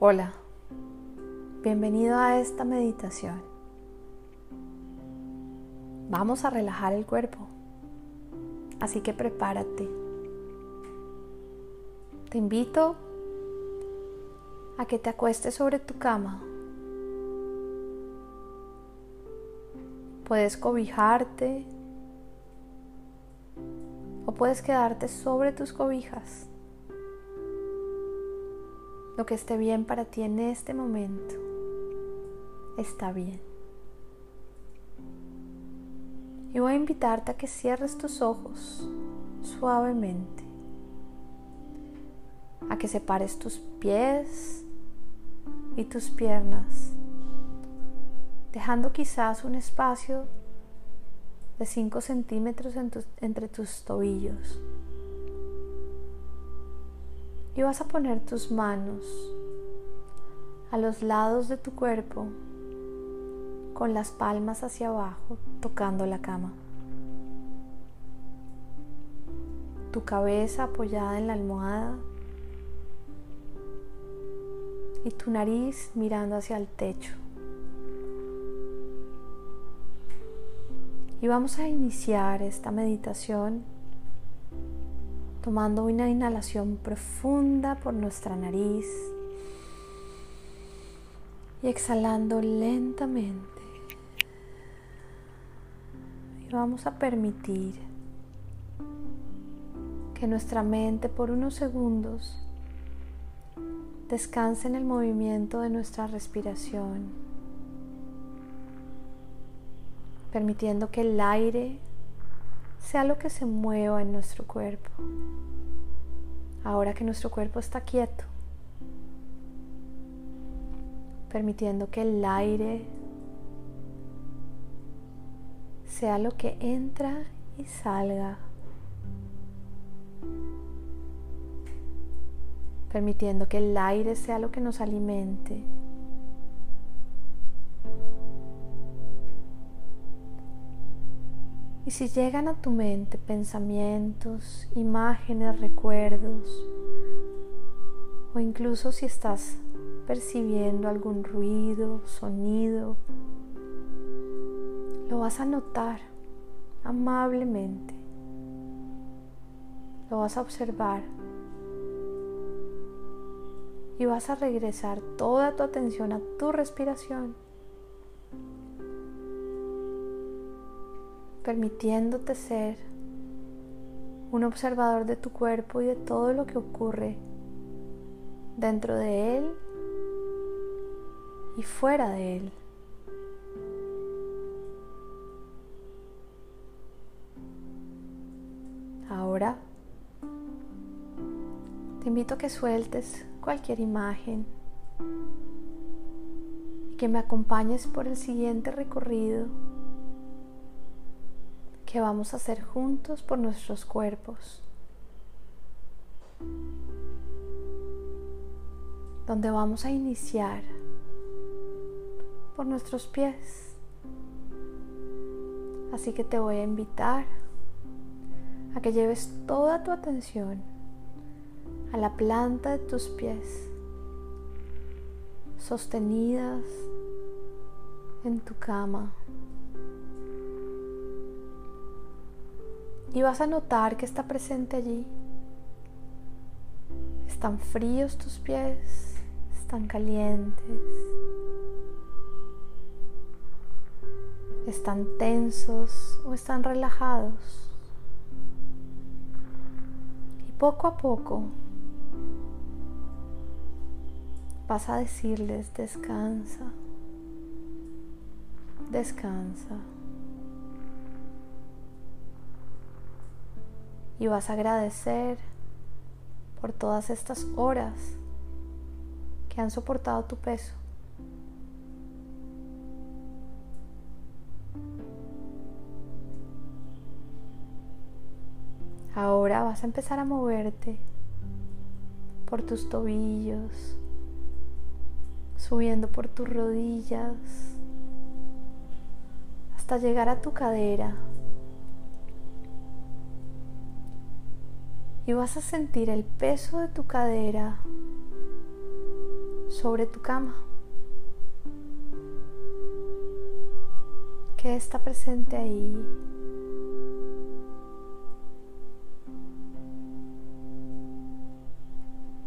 Hola, bienvenido a esta meditación. Vamos a relajar el cuerpo, así que prepárate. Te invito a que te acuestes sobre tu cama. Puedes cobijarte o puedes quedarte sobre tus cobijas lo que esté bien para ti en este momento está bien. Y voy a invitarte a que cierres tus ojos suavemente, a que separes tus pies y tus piernas, dejando quizás un espacio de 5 centímetros entre tus tobillos y vas a poner tus manos a los lados de tu cuerpo con las palmas hacia abajo tocando la cama. Tu cabeza apoyada en la almohada y tu nariz mirando hacia el techo. Y vamos a iniciar esta meditación tomando una inhalación profunda por nuestra nariz y exhalando lentamente. Y vamos a permitir que nuestra mente por unos segundos descanse en el movimiento de nuestra respiración, permitiendo que el aire sea lo que se mueva en nuestro cuerpo. Ahora que nuestro cuerpo está quieto, permitiendo que el aire sea lo que entra y salga, permitiendo que el aire sea lo que nos alimente. Y si llegan a tu mente pensamientos, imágenes, recuerdos, o incluso si estás percibiendo algún ruido, sonido, lo vas a notar amablemente. Lo vas a observar y vas a regresar toda tu atención a tu respiración permitiéndote ser un observador de tu cuerpo y de todo lo que ocurre dentro de él y fuera de él. Ahora te invito a que sueltes cualquier imagen y que me acompañes por el siguiente recorrido que vamos a hacer juntos por nuestros cuerpos, donde vamos a iniciar por nuestros pies. Así que te voy a invitar a que lleves toda tu atención a la planta de tus pies, sostenidas en tu cama. Y vas a notar que está presente allí. Están fríos tus pies, están calientes, están tensos o están relajados. Y poco a poco vas a decirles descansa, descansa. Y vas a agradecer por todas estas horas que han soportado tu peso. Ahora vas a empezar a moverte por tus tobillos, subiendo por tus rodillas, hasta llegar a tu cadera. Y vas a sentir el peso de tu cadera sobre tu cama. ¿Qué está presente ahí?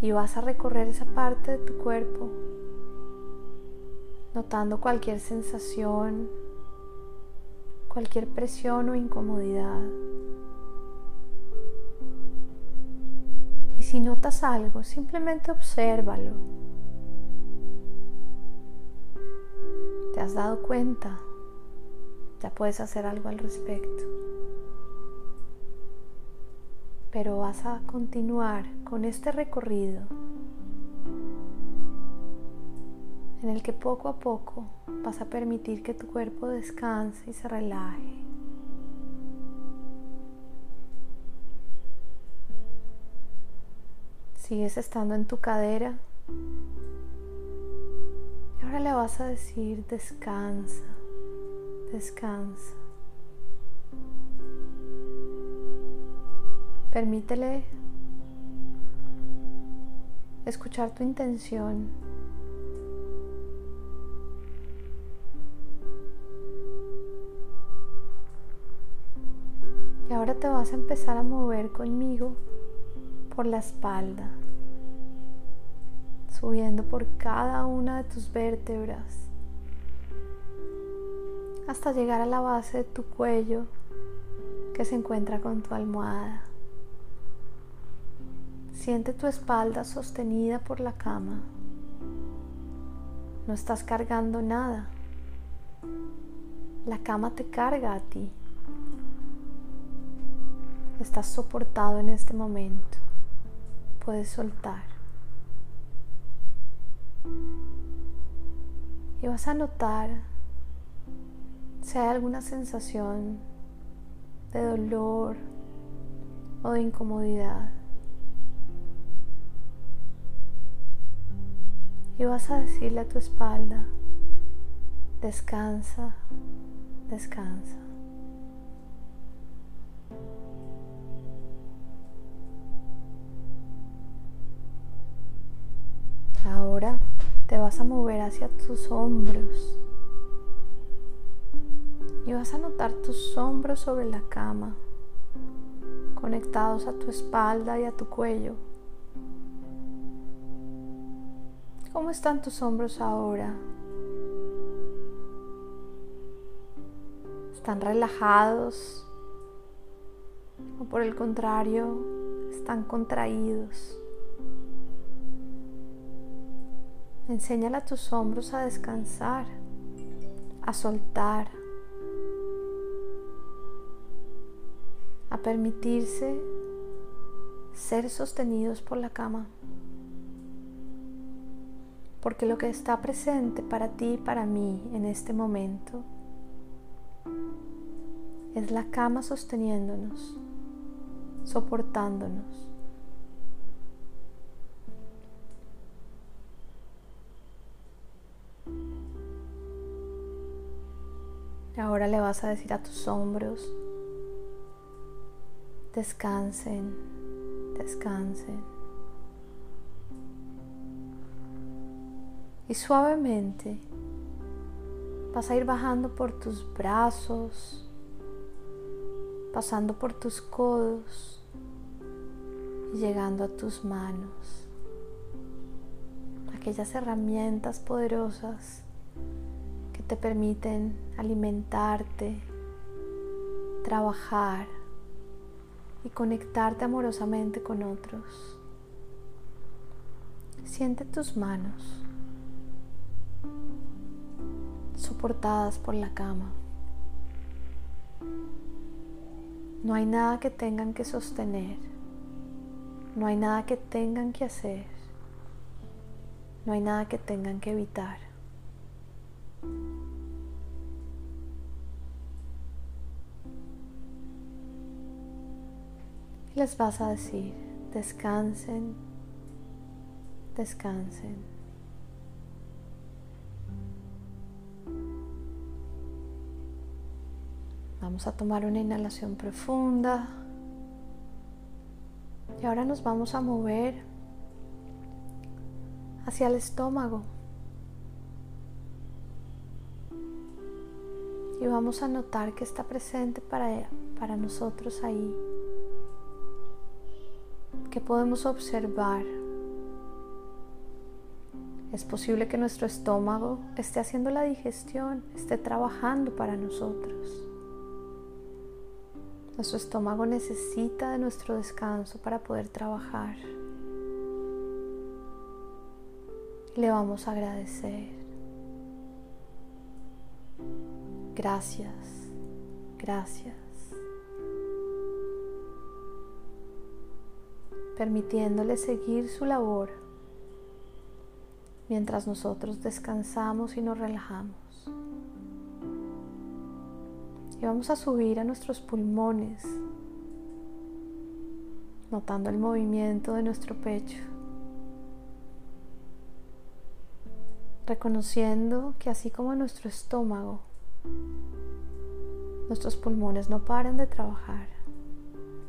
Y vas a recorrer esa parte de tu cuerpo, notando cualquier sensación, cualquier presión o incomodidad. Si notas algo, simplemente obsérvalo. ¿Te has dado cuenta? ya puedes hacer algo al respecto. Pero vas a continuar con este recorrido en el que poco a poco vas a permitir que tu cuerpo descanse y se relaje. Sigues estando en tu cadera y ahora le vas a decir descansa descansa. Permítele escuchar tu intención. Y ahora te vas a empezar a mover conmigo por la espalda, subiendo por cada una de tus vértebras hasta llegar a la base de tu cuello que se encuentra con tu almohada. Siente tu espalda sostenida por la cama. No estás cargando nada. La cama te carga a ti. Estás soportado en este momento. Puedes soltar. Y vas a notar si hay alguna sensación de dolor o de incomodidad. Y vas a decirle a tu espalda, descansa, descansa. Ahora te vas a mover hacia tus hombros y vas a notar tus hombros sobre la cama, conectados a tu espalda y a tu cuello. ¿Cómo están tus hombros ahora? ¿Están relajados? ¿O por el contrario, están contraídos? Enséñale a tus hombros a descansar, a soltar a permitirse ser sostenidos por la cama. Porque lo que está presente para ti y para mí en este momento es la cama sosteniéndonos, soportándonos. Ahora le vas a decir a tus hombros, descansen, descansen. Y suavemente vas a ir bajando por tus brazos, pasando por tus codos y llegando a tus manos. Aquellas herramientas poderosas que te permiten alimentarte, trabajar, y conectarte amorosamente con otros. Siente tus manos soportadas por la cama. No hay nada que tengan que sostener. No hay nada que tengan que hacer. No hay nada que tengan que evitar. Les vas a decir, descansen, descansen. Vamos a tomar una inhalación profunda. Y ahora nos vamos a mover hacia el estómago. Y vamos a notar que está presente para, para nosotros ahí. Que podemos observar. Es posible que nuestro estómago esté haciendo la digestión, esté trabajando para nosotros. Nuestro estómago necesita de nuestro descanso para poder trabajar. Le vamos a agradecer. Gracias, gracias. Permitiéndole seguir su labor mientras nosotros descansamos y nos relajamos. Y vamos a subir a nuestros pulmones, notando el movimiento de nuestro pecho, reconociendo que así como nuestro estómago, nuestros pulmones no paran de trabajar,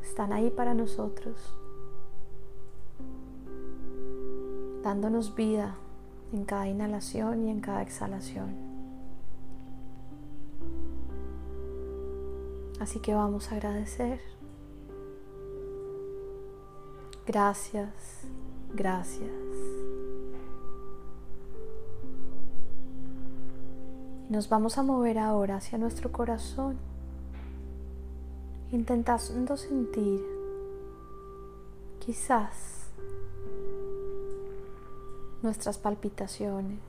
están ahí para nosotros, dándonos vida en cada inhalación y en cada exhalación. Así que vamos a agradecer. Gracias, gracias. Nos vamos a mover ahora hacia nuestro corazón, intentando sentir quizás nuestras palpitaciones,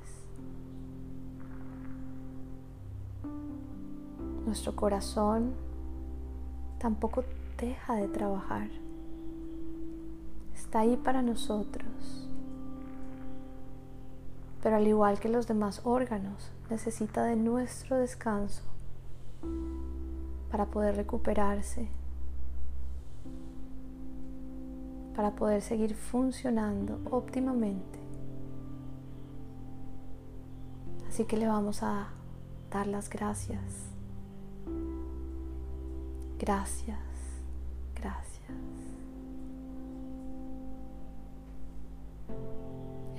nuestro corazón tampoco deja de trabajar. Está ahí para nosotros. Pero al igual que los demás órganos, necesita de nuestro descanso para poder recuperarse, para poder seguir funcionando óptimamente. Así que le vamos a dar las gracias Gracias.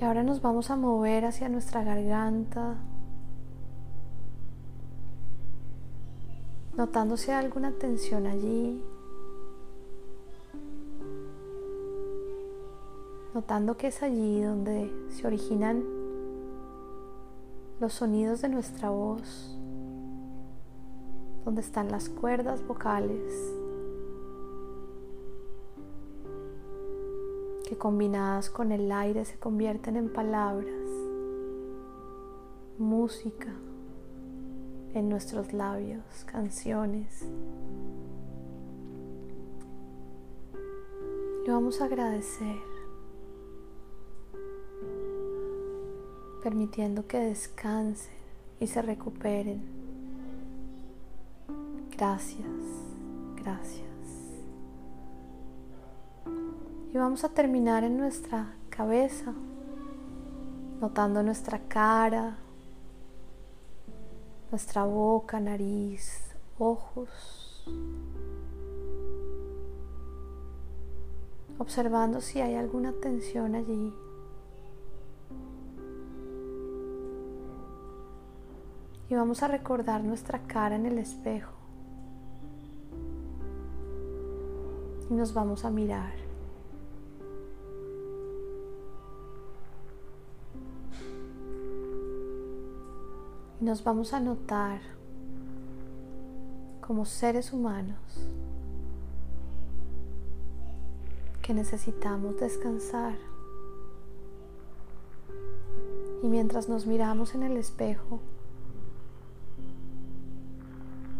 Y ahora nos vamos a mover hacia nuestra garganta, notando si hay alguna tensión allí, notando que es allí donde se originan los sonidos de nuestra voz donde están las cuerdas vocales que combinadas con el aire se convierten en palabras, música en nuestros labios, canciones. Y vamos a agradecer, permitiendo que descansen y se recuperen Gracias, gracias. Y vamos a terminar en nuestra cabeza, notando nuestra cara, nuestra boca, nariz, ojos. Observando si hay alguna tensión allí. Y vamos a recordar nuestra cara en el espejo. y nos vamos a mirar. Nos vamos a notar como seres humanos que necesitamos descansar. Y mientras nos miramos en el espejo,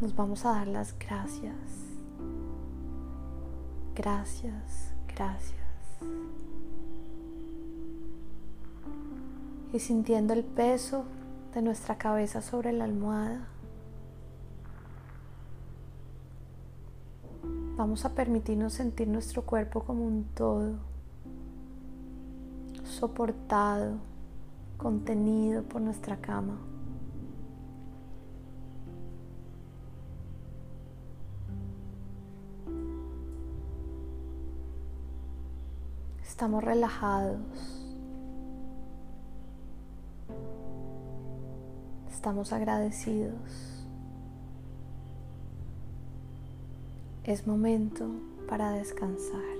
nos vamos a dar las gracias Gracias, gracias. Y sintiendo el peso de nuestra cabeza sobre la almohada, vamos a permitirnos sentir nuestro cuerpo como un todo, soportado, contenido por nuestra cama. Estamos relajados, estamos agradecidos. Es momento para descansar.